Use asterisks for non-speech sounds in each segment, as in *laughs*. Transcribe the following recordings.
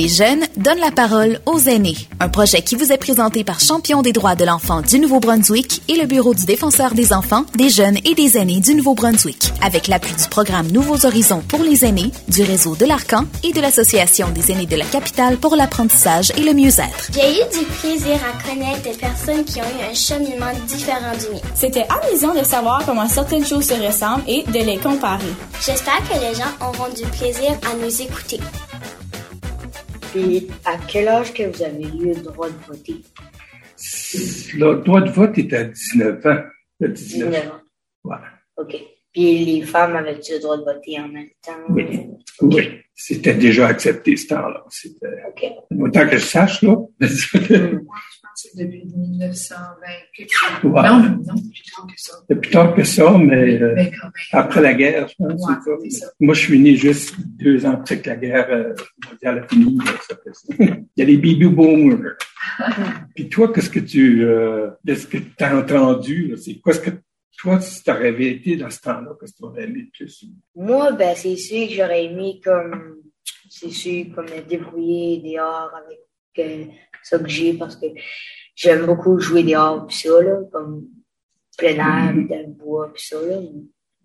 Les jeunes donnent la parole aux aînés. Un projet qui vous est présenté par Champion des droits de l'enfant du Nouveau-Brunswick et le Bureau du défenseur des enfants, des jeunes et des aînés du Nouveau-Brunswick, avec l'appui du programme Nouveaux Horizons pour les aînés, du réseau de l'Arcan et de l'Association des aînés de la capitale pour l'apprentissage et le mieux-être. J'ai eu du plaisir à connaître des personnes qui ont eu un cheminement différent du mien. C'était amusant de savoir comment certaines choses se ressemblent et de les comparer. J'espère que les gens auront du plaisir à nous écouter. Puis, à quel âge que vous avez eu le droit de voter? Le droit de vote est à 19 ans. À 19. 19 ans. Voilà. OK. Puis, les femmes avaient-tu le droit de voter en même temps? Oui. Oui. C'était déjà accepté ce temps-là. C'était OK. autant que je sache, là. C'est depuis 1920. quelque chose. Ouais. Non, non, plus tard que ça. Plus tard que ça, mais euh, Mais quand même. après la guerre, je pense. Ouais, c'est ça. Moi, je suis né juste deux ans après que la guerre euh, mondiale a fini. Il y a les baby boomers. *laughs* Puis toi, qu'est-ce que tu euh, qu'est-ce que tu as entendu? C'est quoi ce que toi, si tu avais été dans ce temps-là, qu'est-ce que tu aurais aimé plus? Moi, ben, c'est sûr que j'aurais aimé comme, c'est sûr, comme me débrouiller dehors avec euh, ça que j'ai parce que j'aime beaucoup jouer dehors pis ça, là, comme plein air, pis dans le bois pis ça, là.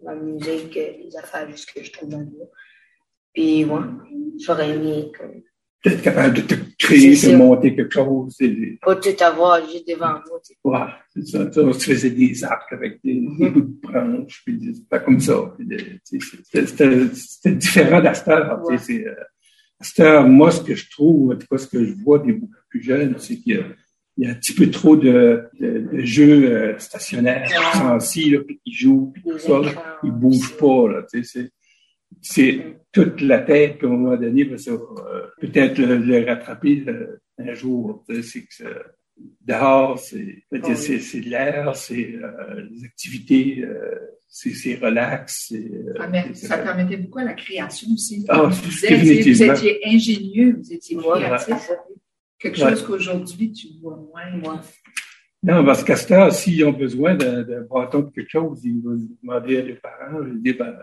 La musique, euh, les affaires juste que je trouve dans le bois. Puis, moi, j'aurais aimé comme, D'être capable de te créer, de ça. monter quelque chose. Pas tout avoir juste devant moi, ouais, c'est ça. Tu sais, Tu faisais des arcs avec des, des bouts de branches, puis des, pas comme ça. Puis C'était différent d'Astor. Ouais. Euh, moi, ce que je trouve, en tout cas, ce que je vois des beaucoup plus jeunes, c'est qu'il y a, il y a un petit peu trop de, de, de jeux euh, stationnaires, là, puis qui jouent, puis tout ça. là. Ils bougent pas, là, tu sais, c'est, c'est toute la tête, puis à un moment donné, ben, ça, euh, peut-être le, le rattraper euh, un jour, tu sais, c'est que ça- dehors, c'est, c'est, c'est de l'air, c'est euh, des activités, euh, c'est, c'est relax, c'est, euh, Ça, met- c'est- ça permettait beaucoup à la création aussi. Ah, vous, étiez, vous étiez ingénieux, vous étiez créatif. Quelque Ouais. chose qu'aujourd'hui, tu vois moins. Moi. Non, parce qu'à ce temps, s'ils ont besoin d'un d'un bâton de quelque chose, ils vont demander à leurs parents, ils ben,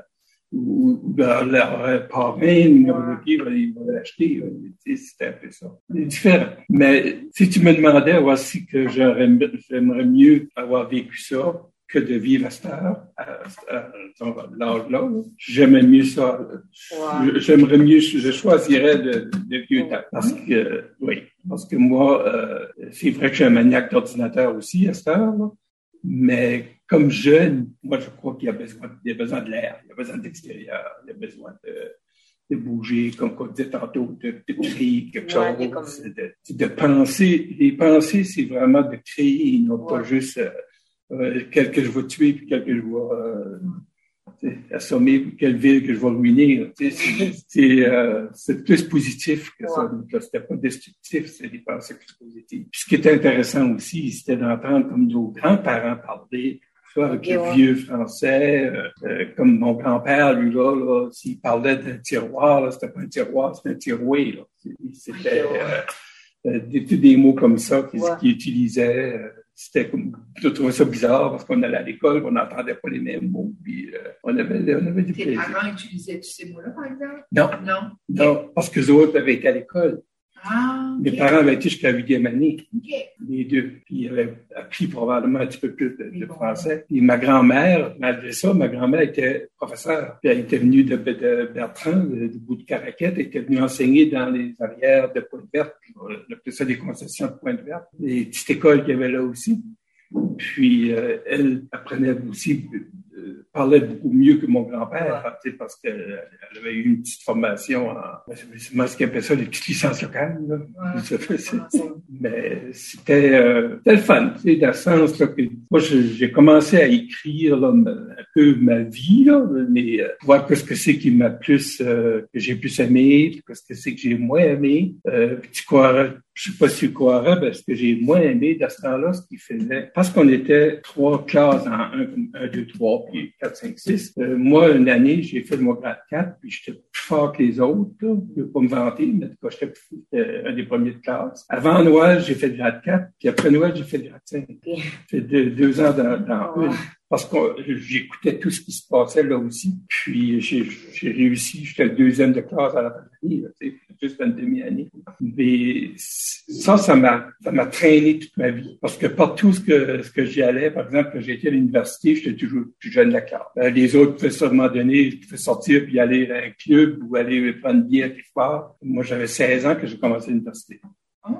ou, ou ben, leur euh, parrain, ben, ils vont l'acheter. sais, C'était un peu ça. C'est différent. Mais si tu me demandais, voici que j'aurais- j'aimerais mieux avoir vécu ça que de vivre à cette heure, l'âge-là. là. J'aimais mieux ça. J'aimerais mieux, je choisirais de, de vieux temps. Parce que, oui, parce que moi, euh, c'est vrai que je suis un maniaque d'ordinateur aussi à cette heure, là. mais comme jeune, moi, je crois qu'il y a besoin, il y a besoin de l'air, il y a besoin d'extérieur, il y a besoin de, de bouger, comme on disait tantôt, de, de créer quelque Ouais, chose, comme- de, de penser. Les pensées, c'est vraiment de créer, non pas juste euh, euh, quel que je vais tuer, puis quel que je sais, assommer, puis quelle ville que je vais ruiner. *laughs* C'est euh, c'est plus positif que ça. C'était pas destructif, c'est des pensées plus positives. Puis ce qui était intéressant aussi, c'était d'entendre comme nos grands-parents parler, soit avec Ok, le ouais. vieux français, euh, euh, comme mon grand-père, lui, là, là s'il parlait d'un tiroir, c'était pas un tiroir, c'était un tiroir. C'était euh, des, mots comme ça qu'il Ouais. qu'il utilisait. C'était comme, je trouvais ça bizarre parce qu'on allait à l'école, on n'entendait pas les mêmes mots, puis euh, on avait, on avait du Tes plaisir. parents utilisaient ces mots-là, par exemple? Non, Non? non, parce que les autres avaient été à l'école. Ah, Mes parents avaient été jusqu'à la huitième année, OK. les deux. Puis ils avaient appris probablement un petit peu plus de, de Oui, bon. français. Puis ma grand-mère, malgré ça, ma grand-mère était professeure. Puis elle était venue de, de Bertrand, du bout de Caraquette, elle était venue enseigner dans les arrières de Pointe-Verte. On appelait ça des concessions de Pointe-Verte. Les petites écoles qu'il y avait là aussi. Puis euh, elle apprenait aussi, parlait beaucoup mieux que mon grand-père, tu sais, parce qu'elle elle avait eu une petite formation en, c'est moi ce qu'ils appellent ça, les petites licences locales. Ouais. Ça mais c'était euh, le fun, tu sais, dans le sens là, que moi je- j'ai commencé à écrire là, un peu ma vie, là, mais euh, voir qu'est-ce que c'est qui m'a plus euh, que j'ai plus aimé, qu'est-ce que c'est que j'ai moins aimé. Euh, croirais, je sais pas si tu croirais, ben, ce que j'ai moins aimé dans ce temps-là, ce qu'il faisait, parce qu'on était trois classes en un, un, deux, trois, puis Euh, moi, une année, j'ai fait mon grade 4, puis j'étais plus fort que les autres. Là. Je ne veux pas me vanter, mais j'étais un des premiers de classe. Avant Noël, j'ai fait le grade 4, puis après Noël, j'ai fait le grade 5. Ok. J'ai fait deux, deux ans dans, dans Ouais. une. Parce que j'écoutais tout ce qui se passait là aussi. Puis j'ai réussi, j'étais le deuxième de classe à la fin de l'année, juste une demi-année. Mais ça, ça m'a, traîné toute ma vie. Parce que partout ce que, ce que j'y allais, par exemple, quand j'étais à l'université, j'étais toujours plus jeune de la carte. Euh, les autres pouvaient seulement donner, pouvaient sortir puis aller à un club ou aller prendre une bière quelque part. Moi, j'avais 16 ans que j'ai commencé l'université. Oh.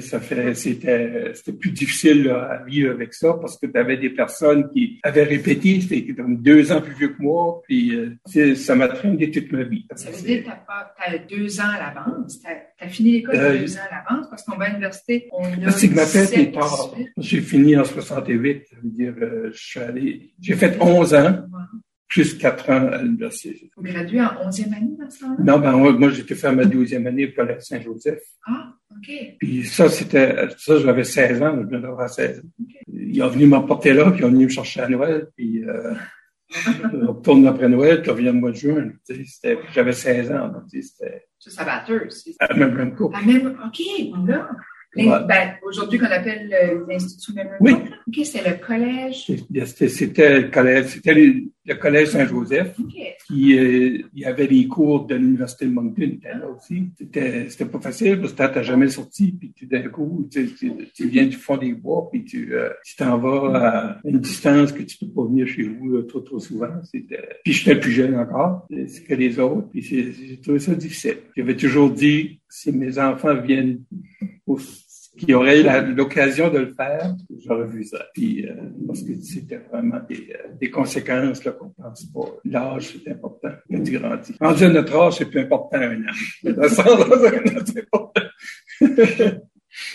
Ça fait, c'était, c'était plus difficile à vivre avec ça parce que tu avais des personnes qui avaient répété, c'était comme deux ans plus vieux que moi, puis euh, ça m'a traîné toute ma vie. Ça veut dire que tu as deux ans à l'avance. Tu as, fini l'école euh, deux ans à l'avance parce qu'on va à l'université, on a. C'est que ma fête est tard. J'ai fini en 68. Ça veut dire, euh, je suis allé, j'ai fait 11 ans. Plus quatre ans à l'université. Vous graduez en 11e année dans ce temps-là? Non, ben, moi, j'étais fait à ma 12e année au Collège Saint-Joseph. Ah, OK. Puis ça, c'était, ça, j'avais 16 ans, je venais d'avoir 16 ans. Okay. Ils ont venu m'emporter là, puis ils ont venu me chercher à Noël, puis euh, *laughs* on retourne après Noël, puis on revient le mois de juin. C'était, j'avais 16 ans, donc c'était... C'est ça batteuse. À même même À même, OK, là. Ben, aujourd'hui qu'on appelle l'Institut Memory Oui. OK, c'est le collège. C'était le collège, c'était le, collège Saint-Joseph. Qui, euh, il y avait les cours de l'Université de Moncton là aussi. C'était, c'était pas facile parce que t'as jamais sorti, puis tu, d'un coup, tu, tu, viens du fond des bois, puis tu, euh, tu t'en vas à une distance que tu peux pas venir chez vous euh, trop, trop souvent. C'était, puis j'étais plus jeune encore que les autres, puis j'ai trouvé ça difficile. J'avais toujours dit, si mes enfants viennent au qui aurait eu l'occasion de le faire, j'aurais vu ça. Puis, euh, parce que c'était vraiment des, euh, des conséquences là, qu'on pense pas. L'âge, c'est important quand tu grandis. Rendu à notre âge, c'est plus important un an. *laughs* Dans ce c'est important. *laughs*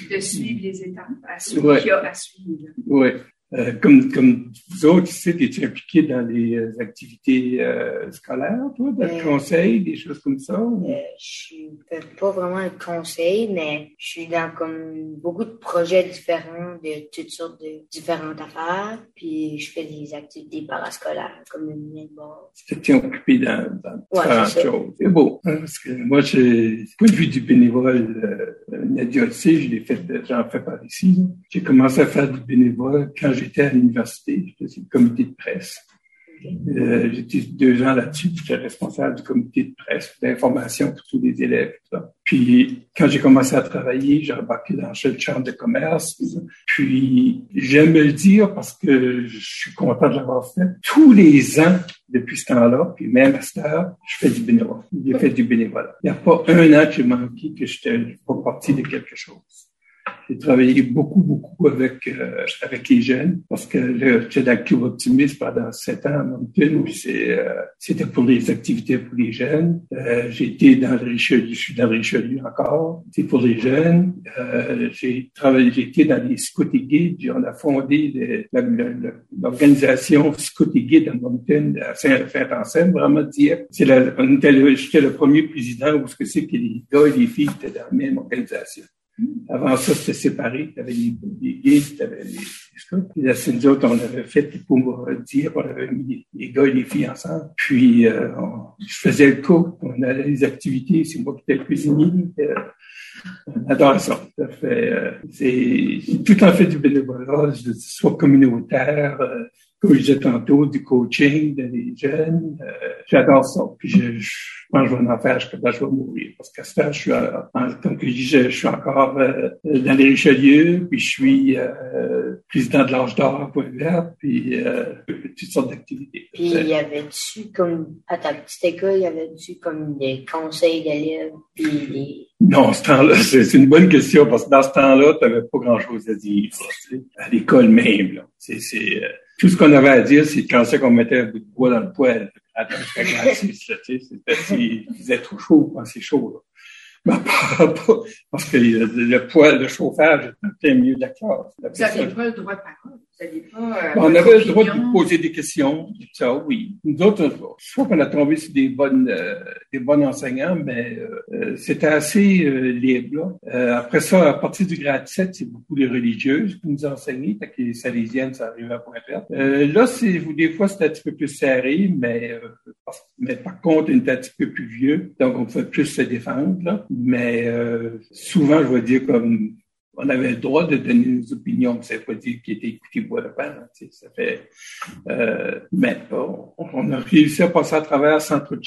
de suivre les étapes, à suivre ouais. qu'il y a à suivre. Oui. Euh, comme, comme vous autres ici, es-tu impliqué dans les euh, activités euh, scolaires, toi, dans le conseil, des choses comme ça? Ou? je fais pas vraiment un conseil, mais je suis dans comme beaucoup de projets différents de toutes sortes de différentes affaires. Puis je fais des activités parascolaires comme le netball. Tu t'es occupé dans, dans ouais, différentes choses? C'est beau. Hein, parce que moi, du point de vue du bénévole, euh, Nadia aussi, je l'ai fait, j'en fais par ici. J'ai commencé à faire du bénévole quand j'ai j'étais à l'université, j'étais le comité de presse. Euh, j'étais deux ans là-dessus, j'étais responsable du comité de presse, d'information pour tous les élèves. Puis, quand j'ai commencé à travailler, j'ai embarqué dans le chambre de commerce. Puis, j'aime le dire parce que je suis content de l'avoir fait. Tous les ans, depuis ce temps-là, puis même à cette heure, je fais du bénévolat. J'ai fait du bénévolat. Il n'y a pas un an que j'ai manqué que je n'étais pas partie de quelque chose. J'ai travaillé beaucoup, beaucoup avec euh, avec les jeunes parce que j'étais le Club Optimiste pendant sept ans à Moncton. euh, c'était pour les activités pour les jeunes. Euh, été dans le Richelieu, je suis dans le Richelieu encore. C'est pour les jeunes. Euh, j'ai travaillé, été dans les scouts guides. On a fondé l'organisation scouts et guides à Moncton, à Saint-Anselme, vraiment. C'est j'étais le premier président où ce que c'est que les gars et les filles étaient dans la même organisation. Avant ça, c'était séparé. Tu avais les, les guides, tu avais les. Puis autres, on avait fait pour me dire, on avait mis les, gars et les filles ensemble. Puis euh, je faisais le cours, on allait les activités, c'est moi qui étais le cuisinier. Euh, on adore ça. euh, c'est tout en fait du bénévolat, soit communautaire, comme je disais tantôt, du coaching des jeunes. Euh, j'adore ça. Puis je, je, pense que je vais en faire jusqu'à je vais mourir. Parce qu'à ce temps, je suis, comme je dis, je, suis encore euh, dans les Richelieu, puis je suis euh, président de l'Âge d'Or Point Vert, puis euh, toutes sortes d'activités. Puis il y avait-tu, comme, à ta petite école, il y avait-tu comme des conseils d'élèves, puis des... Non, ce temps-là, c'est une bonne question, parce que dans ce temps-là, tu n'avais pas grand-chose à dire. À l'école même, là. C'est tout ce qu'on avait à dire, c'est quand c'est qu'on mettait un bout de bois dans le poêle. il faisait trop chaud quand c'est chaud. Là. Mais parce que le poêle de chauffage était en plein milieu de la classe. Vous n'aviez pas le droit de parole. Pas, euh, on avait le droit de poser des questions. Ça, oui. Nous autres, je crois qu'on a tombé sur des bonnes, euh, des bons enseignants, mais euh, c'était assez euh, libre. Là. après ça, à partir du grade 7, c'est beaucoup les religieuses qui nous enseignaient. Fait que les salésiennes, ça arrivait à point vert. là, c'est, des fois, c'était un petit peu plus serré, mais, mais par contre, on était un petit peu plus vieux, donc on pouvait plus se défendre. Là. Mais souvent, je vais dire comme on avait le droit de donner nos opinions, ça veut pas dire qu'il était écouté bois de pain. Ça fait, euh, mais on, on, a réussi à passer à travers sans trop de.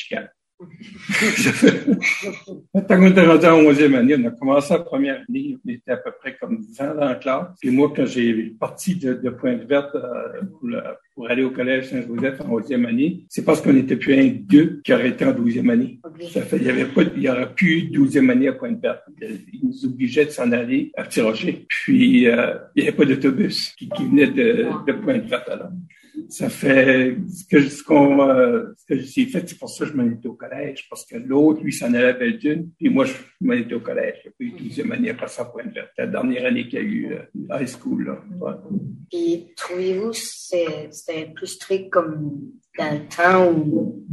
*laughs* Quand on était rendu en 11e année, on a commencé la première année, on était à peu près comme 20 dans la classe. Puis moi, quand j'ai parti de, de Pointe-Verte euh, pour, pour, aller au collège Saint-Joseph en 11e année, c'est parce qu'on n'était plus un deux qui aurait été en 12e année. Ça fait, il y avait pas, il y aurait plus 12e année à Pointe-Verte. Ils nous obligeaient de s'en aller à Petit Puis, euh, il n'y avait pas d'autobus qui, qui, venait de, de Pointe-Verte alors ça fait ce que ce qu'on euh, que j'ai fait, c'est pour ça que je m'en étais au collège, parce que l'autre, lui, s'en allait à Belgium, puis moi, je m'en étais au collège. J'ai pas eu douzième année après ça vue. La dernière année qu'il y a eu euh, high school. Là. Puis trouvez-vous que c'était plus strict comme dans le temps ou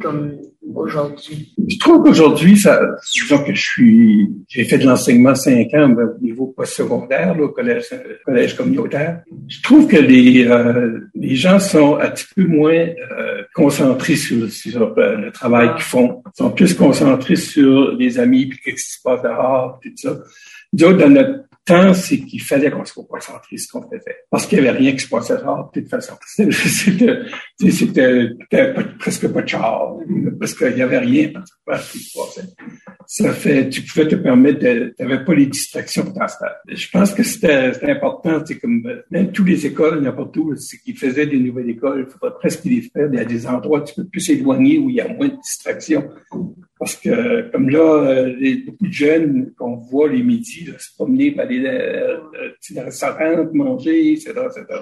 comme aujourd'hui? Je trouve qu'aujourd'hui, ça, disons que je suis, j'ai fait de l'enseignement cinq ans ben, au niveau postsecondaire, au collège, collège communautaire. Je trouve que les, euh, les gens sont un petit peu moins euh, concentrés sur, sur euh, le travail qu'ils font. Ils sont plus concentrés sur les amis, puis qu'est-ce qui se passe dehors, tout ça. Temps, c'est qu'il fallait qu'on soit concentré ce qu'on faisait. Parce qu'il n'y avait rien qui se passait dehors, de toute façon. *laughs* C'était, c'était presque pas de char, parce qu'il n'y avait rien qui se passait. Ça fait, tu pouvais te permettre tu n'avais pas les distractions stade. Je pense que c'était, important, c'est comme, même tous les écoles, n'importe où, qu'ils faisaient des nouvelles écoles, il faudrait presque les faire à des endroits un petit peu plus éloignés où il y a moins de distractions. Parce que, comme là, euh, les, beaucoup de jeunes qu'on voit les midis se promener, aller euh, dans le restaurant, manger, etc., etc.,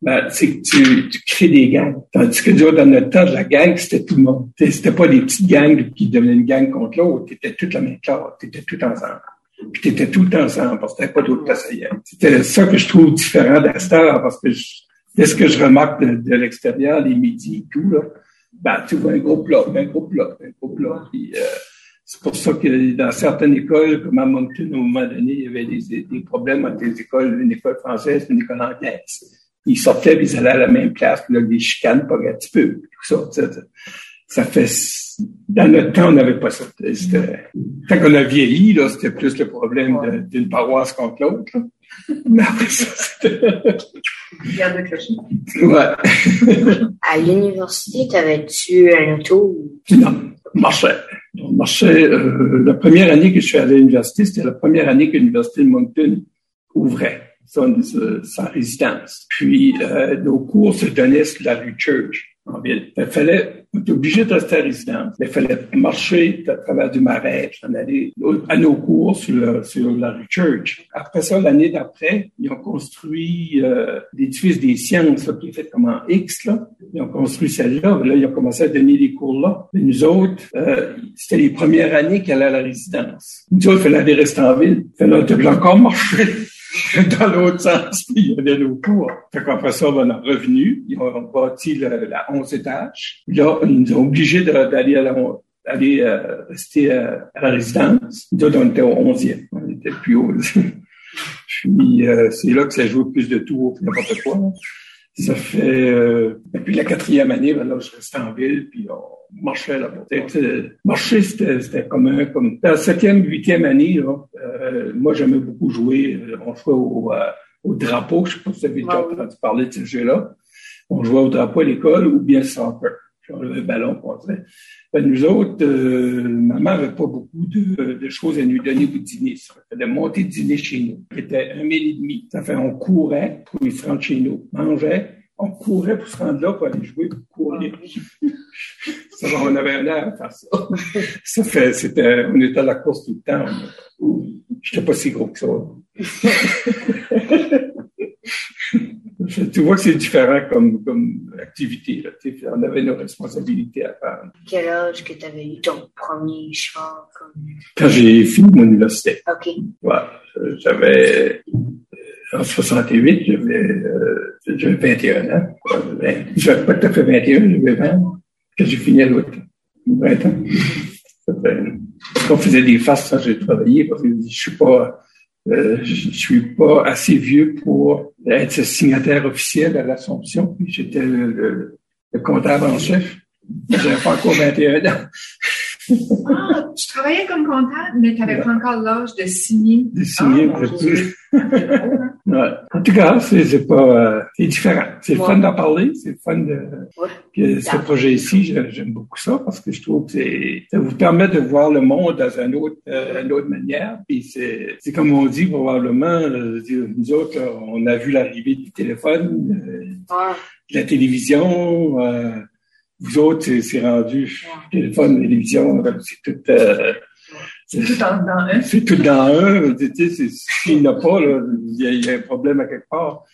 ben, c'est tu, tu crées des gangs. Tandis que dans notre temps, la gang, c'était tout le monde. C'était pas des petites gangs qui devenaient une gang contre l'autre. T'étais toute la même classe. T'étais tout ensemble. Puis t'étais tout ensemble parce que t'avais pas d'autres places ailleurs. C'était ça que je trouve différent d'Astor parce que c'est ce que je remarque de, de l'extérieur, les midis et tout, là ben, tu vois un gros plat, un gros plat, un gros plat. Puis, euh, c'est pour ça que dans certaines écoles, comme à Moncton, au moment donné, il y avait des, des problèmes entre les écoles, une école française et une école anglaise. Ils sortaient, puis ils allaient à la même classe, puis là, des chicanes, pas un petit peu, tout ça. Ça, ça fait... Dans notre temps, on n'avait pas ça. Quand on a vieilli, là, c'était plus le problème d'une paroisse contre l'autre. Mais après ça, c'était... Ouais. à l'université, t'avais-tu un auto? Non, on marchait. On marchait. Euh, la première année que je suis allé à l'université, c'était la première année que l'université de Moncton ouvrait son, sa résidence. Puis, euh, nos cours se donnaient sur la rue Church en ville. Il fallait, on était obligé de rester à résidence. Il fallait marcher à travers du marais, puis aller à nos cours sur, sur la rue Church. Après ça, l'année d'après, ils ont construit euh, l'édifice des sciences, là, qui est fait comme en X, là. Ils ont construit celle-là. Là, ils ont commencé à donner les cours là. Et nous autres, euh, c'était les premières années qu'elle allait à la résidence. Nous autres, il fallait aller rester en ville. Il fallait encore marcher. *laughs* dans l'autre sens, puis il y avait nos cours. Fait qu'après ça, on est revenu, ils ont bâti la 11 étages. Là, ils nous ont obligés d'aller à la, euh, rester à, la résidence. Nous on était au 11e. On était plus haut. *laughs* puis, euh, c'est là que ça joue plus de tours, n'importe quoi. Ça fait... Euh, et puis la quatrième année, ben là, je restais en ville, puis on marchait là-bas. Marcher, c'était comme un... Comme, la septième, huitième année, là, euh, moi, j'aimais beaucoup jouer. Euh, on jouait au, euh, au drapeau. Je sais pas si vous avez déjà entendu parler de ce jeu-là. On jouait au drapeau à l'école ou bien soccer. On le ballon, on dirait. Ben, nous autres, euh, maman n'avait pas beaucoup de, de, choses à nous donner pour dîner. Ça de monter dîner chez nous, qui était un mille et demi. Ça fait on courait pour y se rendre chez nous. Mangeait, on courait pour se rendre là pour aller jouer pour courir. *laughs* ça, on avait un air à faire ça. *laughs* ça fait, c'était, on était à la course tout le temps. J'étais pas si gros que ça. *laughs* *laughs* tu vois que c'est différent comme, comme activité. Là. On avait nos responsabilités à faire. Quel âge que tu avais eu ton premier? Comme... Quand j'ai fini mon université. OK. Ouais, j'avais... En 68, j'avais, euh, j'avais 21 ans. J'avais pas tout à fait 21, j'avais 20 quand j'ai fini à l'autre. 20 ans. Parce qu'on faisait des faces quand j'ai travaillé, parce que je suis pas euh, je suis pas assez vieux pour être signataire officiel à l'Assomption. J'étais le, le, comptable en chef. J'avais pas encore 21 ans. ah, tu travaillais comme comptable, mais tu n'avais pas encore l'âge de signer. De signer, ah, plus. *laughs* Ouais. En tout cas, c'est pas, euh, c'est différent. C'est le fun d'en parler. C'est le fun de, que ce projet ici, j'aime beaucoup ça parce que je trouve que ça vous permet de voir le monde dans un autre, euh, une autre manière. Puis c'est, c'est comme on dit probablement, euh, nous autres, on a vu l'arrivée du téléphone, euh, de la télévision. Euh, vous autres, c'est, rendu téléphone, télévision, c'est tout. c'est tout dans, un. C'est tout dans un. S'il n'y en a pas, il y, a un problème à quelque part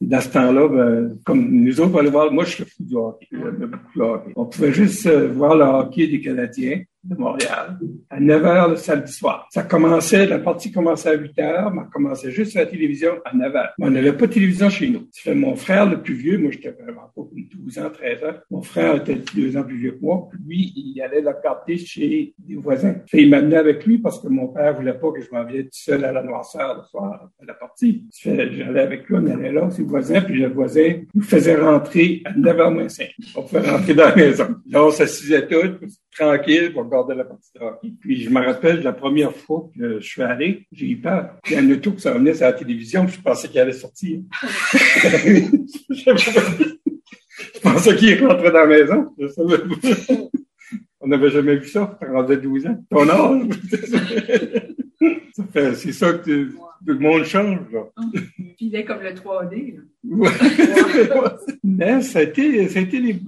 dans ce temps-là, ben, comme nous autres, on aller voir, moi, je suis fou du hockey, beaucoup de hockey. On pouvait juste voir le hockey des Canadiens de Montréal à 9 h le samedi soir. Ça commençait, la partie commençait à 8 h, mais commençait juste à la télévision à 9 h. on n'avait pas de télévision chez nous. Fait mon frère, le plus vieux, moi, j'étais vraiment pas 12 ans, 13 ans. Mon frère était deux ans plus vieux que moi. Lui, il allait le regarder chez des voisins. Fait, il m'amenait avec lui parce que mon père voulait pas que je m'en vienne tout seul à la noirceur le soir à la partie. J'allais avec lui, on allait là, ses voisins, puis le voisin nous faisait rentrer à 9 h moins 5. On pouvait rentrer dans la maison. Là, on s'assisait tous, tranquille, pour regarder la partie de hockey. Puis je me rappelle la première fois que je suis allé, j'ai eu peur. A un auto qui s'en venait sur la télévision, je pensais qu'il allait sortir. *laughs* je pensais qu'il rentrait dans la maison. On n'avait jamais vu ça, ça rendait 12 ans. Ton âge. c'est ça que tout le monde change. Là. Puis il est comme le 3D. *laughs* Mais ça a été, ça a été les,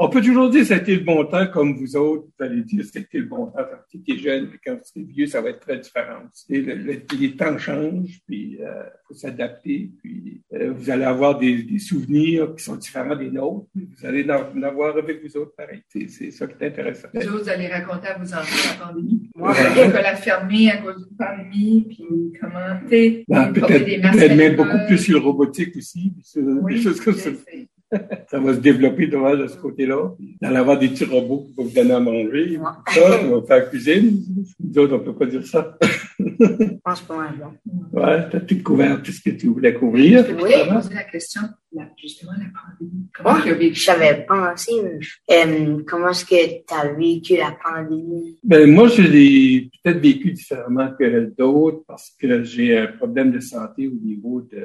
on peut toujours dire c'était le bon temps, comme vous autres, vous allez dire c'était le bon temps quand tu es jeune, puis quand tu es vieux, ça va être très différent. les temps changent, puis il euh, faut s'adapter, puis euh, vous allez avoir des, souvenirs qui sont différents des nôtres, mais vous allez en, avoir avec vous autres pareil. C'est ça qui est intéressant. Vous autres, vous allez raconter à vos enfants la pandémie. Moi, l'école a fermé à cause d'une pandémie, puis comment, tu ben, Peut-être même beaucoup plus sur le robotique aussi, oui, des choses comme ça ça va se développer de ce côté-là. Dans avoir des petits robots qui vont vous donner à manger, ça, on va faire la cuisine. Nous autres, on peut pas dire ça. Je pense pas bon. Ouais, tu as tout couvert, tout ce que tu voulais couvrir. Oui, poser la question, justement, la pandémie. Comment tu as vécu? J'avais pensé, euh, comment est-ce que tu as vécu la pandémie? Ben, moi, je l'ai peut-être vécu différemment que d'autres parce que j'ai un problème de santé au niveau de,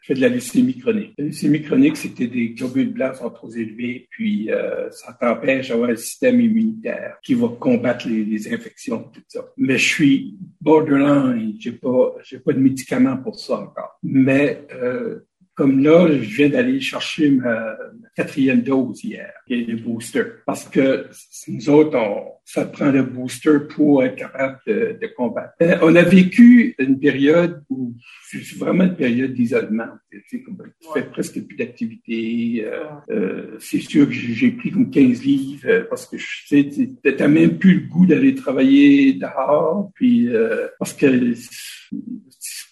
je fais de la leucémie chronique. La leucémie chronique, c'était des globules blancs sont trop élevés, puis euh, ça t'empêche d'avoir un système immunitaire qui va combattre les, les infections, tout ça. Mais je suis borderline, j'ai pas, j'ai pas de médicaments pour ça encore. Mais euh, comme là, je viens d'aller chercher ma, quatrième dose hier, qui est le booster. Parce que nous autres, on, ça prend le booster pour être capable de, de combattre. Euh, on a vécu une période où c'est vraiment une période d'isolement. Tu sais, comme, tu fais presque plus d'activité. Euh, euh, c'est sûr que j'ai pris comme 15 livres euh, parce que tu sais, t'as même plus le goût d'aller travailler dehors. Puis parce que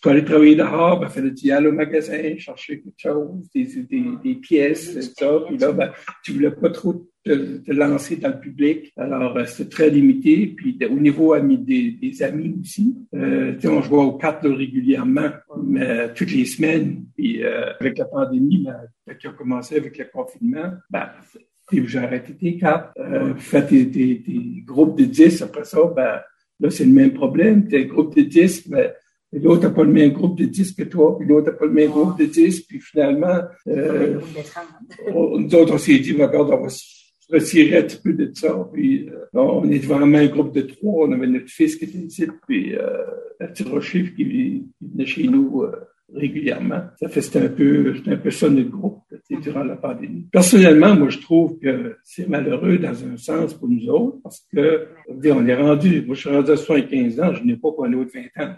pour aller travailler dehors, ben, fallait y aller au magasin, chercher quelque chose, des, des, des pièces, tout ça. Puis là, ben, tu voulais pas trop te, lancer dans le public. Alors, euh, c'est très limité. Puis au niveau des, des amis aussi, euh, on jouait aux cartes régulièrement, mais toutes les semaines. Puis euh, avec la pandémie, ben, qui a commencé avec le confinement, ben, j'ai arrêté tes cartes, euh, fait tes, groupes de 10. Après ça, ben, là, c'est le même problème. T'es un groupe de 10, mais l'autre n'a pas le même groupe de 10 que toi, puis l'autre n'a pas le même groupe de 10, puis finalement, euh, nous autres, on s'est dit, regarde, on va retirer un petit peu de ça. Puis, euh, on est vraiment un groupe de trois. On avait notre fils qui était ici, puis euh, la petite Rocher qui, qui, venait chez nous euh, régulièrement. Ça fait c'était un peu, c'était un peu ça notre groupe durant la pandémie. Personnellement, moi, je trouve que c'est malheureux dans un sens pour nous autres parce que, on est rendu, moi, je suis rendu à 75 ans, je n'ai pas qu'on autre 20 ans.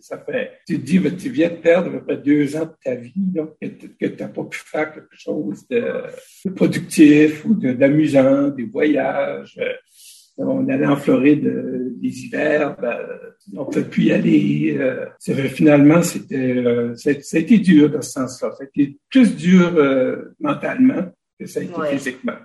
Ça fait, tu te dis, tu viens de perdre à peu près deux ans de ta vie, que tu n'as pas pu faire quelque chose de, productif ou d'amusant, des voyages. On allait en Floride des hivers, ben, on ne peut plus y aller. Euh, finalement, c'était, euh, ça a été dur dans ce sens-là. Ça a été plus dur euh, mentalement que ça a été physiquement.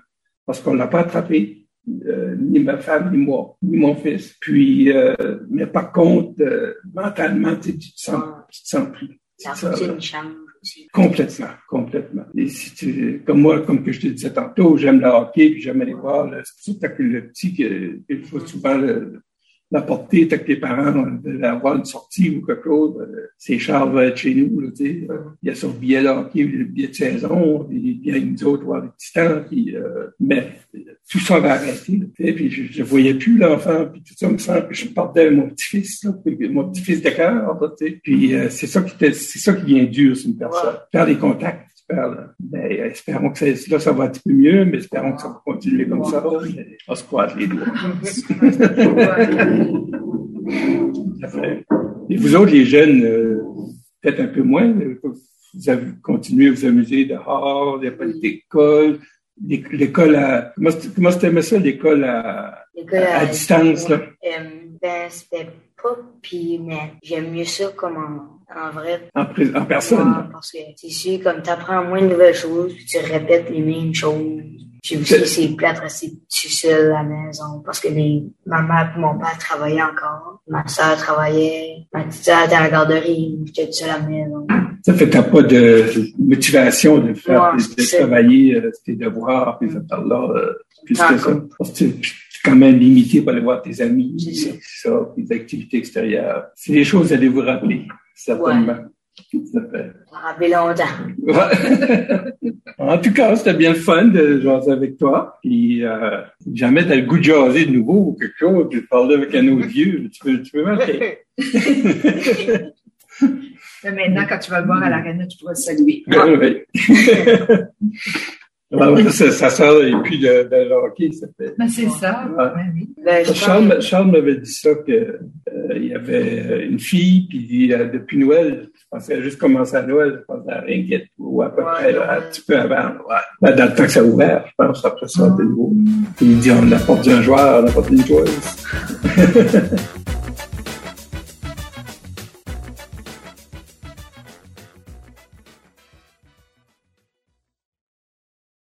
Parce qu'on ne l'a pas attrapé. Euh, ni ma femme, ni moi, ni mon fils. Puis, euh, mais par contre, euh, mentalement, tu, te sens, tu te sens pris. La routine change aussi. Complètement, complètement. Et si tu, comme moi, comme que je te disais tantôt, j'aime le hockey, puis j'aime aller voir. C'est pour ça que le petit, qu'il faut souvent l'apporter, t'as que tes parents veulent avoir une sortie ou quelque chose. euh, C'est Charles va être chez nous, là, tu sais. Il y a son billet de hockey, le billet de saison, puis il vient nous autres voir les titans, puis euh, mais tout ça va arrêter. sais, puis je, je voyais plus l'enfant, puis tout ça me semble que je partais avec mon petit-fils, mon petit-fils de cœur. Puis euh, c'est ça qui était- c'est ça qui vient dur sur une personne. Faire des contacts, là. Ben, espérons que ça, là, ça va un petit peu mieux, mais espérons que ça va continuer comme ça. Mais On se croise les doigts. *laughs* Et vous autres, les jeunes, euh, peut-être un peu moins, vous avez continué à vous amuser dehors, il n'y a pas d'école, l'école à... Comment c'était- ça, l'école à, à, à distance, là? Euh, ben, c'était pas pire, mais j'aime mieux ça comme en, en vrai. En, en personne? Parce que c'est sûr, comme tu apprends moins de nouvelles choses, puis tu répètes les mêmes choses. Puis aussi, c'est plate rester tout seul à la maison parce que les, ma mère et mon père travaillaient encore. Ma soeur travaillait. Ma petite soeur était à la garderie. J'étais tout seul à la maison. Ça fait que t'as pas de motivation de faire, Ouais, de, de c'est- travailler euh, tes devoirs, puis ça par là, euh, plus que ça. es quand même limité pour aller voir tes amis, C'est ça. c'est puis des activités extérieures. C'est des choses à aller vous rappeler, certainement. Ça fait. Ça longtemps. Ouais. *laughs* en tout cas, c'était bien le fun de jaser avec toi. Puis, euh, jamais t'as le goût de jaser de nouveau ou quelque chose, de parler avec un autre vieux, tu peux, tu peux marquer. *laughs* Mais maintenant, quand tu vas le voir à l'arène, tu pourras le saluer. *laughs* oui. Alors, *laughs* ça, ça sort et puis de, de hockey, ça fait. Ben, c'est ça. Ouais. Ben oui. Ben, Charles, Charles m'avait dit ça que euh, il y avait une fille, puis euh, depuis Noël, je pensais à juste commencer à Noël, je pensais à Ringuette ou à peu Ouais, près là, ouais. un petit peu avant. Ouais. Ben, dans le temps que ça a ouvert, je pense, après ça, de nouveau. Puis il dit on apporte un joueur, on apporte une joueuse. *laughs*